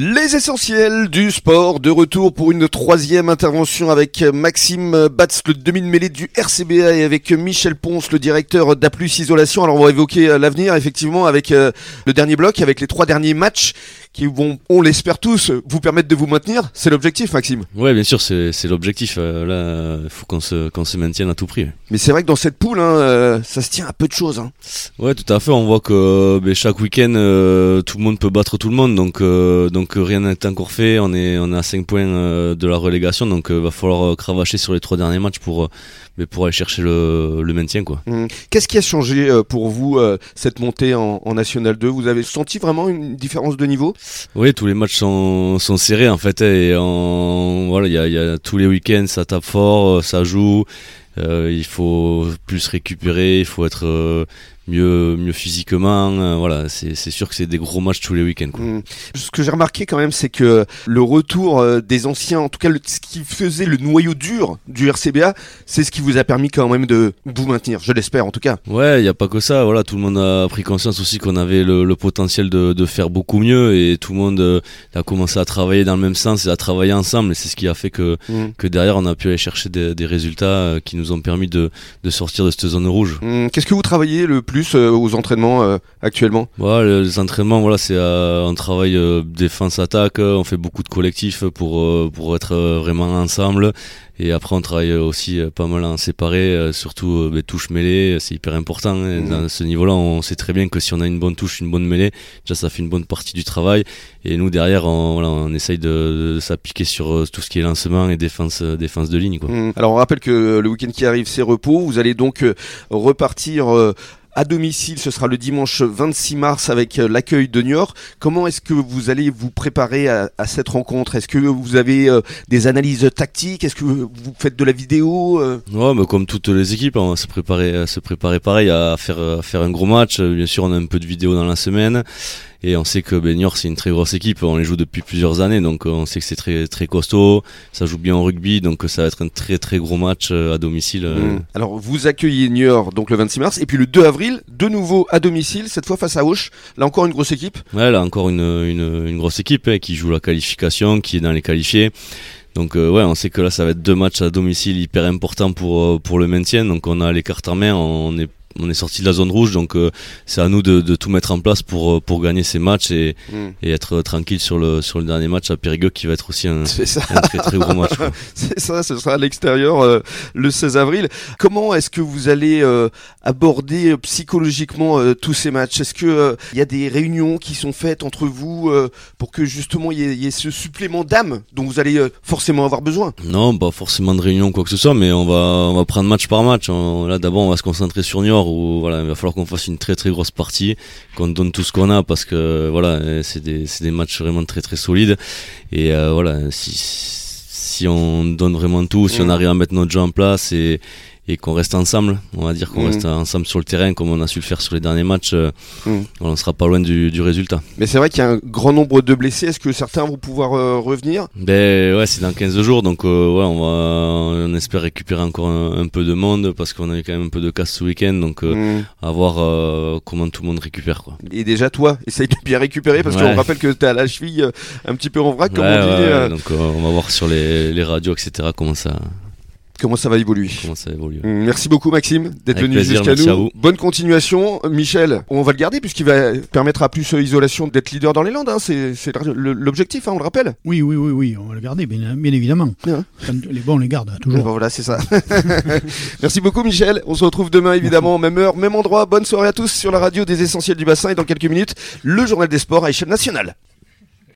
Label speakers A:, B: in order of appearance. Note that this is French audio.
A: Les essentiels du sport, de retour pour une troisième intervention avec Maxime Batz, le demi-mêlée du RCBA et avec Michel Ponce, le directeur d'Aplus Isolation. Alors on va évoquer l'avenir effectivement avec euh, le dernier bloc, avec les trois derniers matchs qui vont, on l'espère tous, vous permettre de vous maintenir. C'est l'objectif Maxime
B: Ouais bien sûr c'est l'objectif. Euh, là il faut qu'on se, qu'on se maintienne à tout prix.
A: Mais c'est vrai que dans cette poule, hein, euh, ça se tient à peu de choses. Hein.
B: Ouais tout à fait, on voit que ben, chaque week-end tout le monde peut battre tout le monde. Donc, donc rien n'est encore fait. On est, on est à 5 points euh, de la relégation, donc il euh, va falloir euh, cravacher sur les trois derniers matchs pour, mais pour aller chercher le, le maintien. quoi.
A: Mmh. Qu'est-ce qui a changé pour vous cette montée en, National 2 Vous avez senti vraiment une différence de niveau?
B: Oui, tous les matchs sont, sont serrés en fait. Et en, voilà, il y a, y a, tous les week-ends, ça tape fort, ça joue. il faut plus récupérer, il faut être mieux, mieux physiquement. Euh, voilà, c'est sûr que c'est des gros matchs tous les week-ends.
A: Mmh. Ce que j'ai remarqué quand même, c'est que le retour euh, des anciens, en tout cas ce qui faisait le noyau dur du RCBA, c'est ce qui vous a permis quand même de vous maintenir, je l'espère en tout cas.
B: Ouais, il n'y a pas que ça. Voilà, tout le monde a pris conscience aussi qu'on avait le, potentiel de, de, faire beaucoup mieux et tout le monde euh, a commencé à travailler dans le même sens et à travailler ensemble. Et c'est ce qui a fait que, mmh. que derrière, on a pu aller chercher des, des résultats qui nous ont permis de, de sortir de cette zone rouge.
A: Mmh. Qu'est-ce que vous travaillez le plus euh, aux entraînements euh, actuellement
B: ouais, Les entraînements, voilà, c'est un travail euh, défense-attaque. On fait beaucoup de collectifs pour, pour être vraiment ensemble. Et après, on travaille aussi pas mal en séparé, surtout les touches mêlées, c'est hyper important. Hein. Mmh. Dans ce niveau-là, on sait très bien que si on a une bonne touche, une bonne mêlée, déjà ça fait une bonne partie du travail. Et nous, derrière, on, voilà, on essaye de, s'appliquer sur tout ce qui est lancement et défense, défense de ligne. Quoi.
A: Mmh. Alors, on rappelle que le week-end qui arrive, c'est repos. Vous allez donc repartir à domicile. Ce sera le dimanche 26 mars avec euh, l'accueil de Niort. Comment est-ce que vous allez vous préparer à, cette rencontre? Est-ce que vous avez euh, des analyses tactiques? Est-ce que vous faites de la vidéo
B: euh? Ouais, mais comme toutes les équipes, on va se préparer, se préparer pareil à faire, à faire un gros match. Bien sûr, on a un peu de vidéo dans la semaine. Et on sait que Benior c'est une très grosse équipe, on les joue depuis plusieurs années, donc euh, on sait que c'est très très costaud, ça joue bien en rugby, donc ça va être un très très gros match euh, à domicile. Euh.
A: Mmh. Alors vous accueillez Niort donc le 26 mars, et puis le 2 avril, de nouveau à domicile, cette fois face à Auch, là encore une grosse équipe
B: Ouais, là encore une, une, une grosse équipe hein, qui joue la qualification, qui est dans les qualifiés. Donc ouais, on sait que là ça va être deux matchs à domicile hyper importants pour pour le maintien. Donc on a les cartes en main, on est on est sorti de la zone rouge, donc euh, c'est à nous de, de, tout mettre en place pour, euh, pour gagner ces matchs et, mm. et, être tranquille sur le, sur le dernier match à Périgueux qui va être aussi un, un très très gros match.
A: c'est ça, ce sera à l'extérieur euh, le 16 avril. Comment est-ce que vous allez aborder psychologiquement tous ces matchs? Est-ce qu'il il y a des réunions qui sont faites entre vous pour que justement il y, ait ce supplément d'âme dont vous allez forcément avoir besoin?
B: Non, pas forcément de réunion quoi que ce soit, mais on va, on va prendre match par match. là d'abord on va se concentrer sur Niort où voilà, il va falloir qu'on fasse une très très grosse partie, qu'on donne tout ce qu'on a parce que voilà, c'est des, des matchs vraiment très très solides. Et euh, voilà, si, si on donne vraiment tout, si on mmh. arrive à mettre notre jeu en place et, et qu'on reste ensemble. On va dire qu'on mm. reste ensemble sur le terrain comme on a su le faire sur les derniers matchs. Euh, mm. On ne sera pas loin du, du résultat.
A: Mais c'est vrai qu'il y a un grand nombre de blessés. Est-ce que certains vont pouvoir euh, revenir?
B: Ben ouais, c'est dans 15 jours, donc euh, ouais, on va, on espère récupérer encore un, peu de monde parce qu'on a eu quand même un peu de casse ce week-end, donc mm. à voir comment tout le monde récupère quoi.
A: Et déjà toi, essaye de bien récupérer parce qu'on rappelle que tu es à la cheville un petit peu en vrac, comme
B: on
A: dit.
B: donc on va voir sur les, les radios, etc. comment ça
A: comment ça va évoluer.
B: Comment ça évolue.
A: Mm, merci beaucoup Maxime d'être venu jusqu'à nous. Bonne continuation. Michel, on va le garder puisqu'il va permettre à plus isolation d'être leader dans les Landes. Hein. C'est l'objectif, hein, on le rappelle.
C: Oui, oui, oui, oui, on va le garder, bien, évidemment. les bons, on les garde, toujours.
A: voilà, c'est ça. merci beaucoup Michel. On se retrouve demain évidemment, même heure, même endroit. Bonne soirée à tous sur la radio des Essentiels du Bassin et dans quelques minutes, le journal des sports à échelle nationale.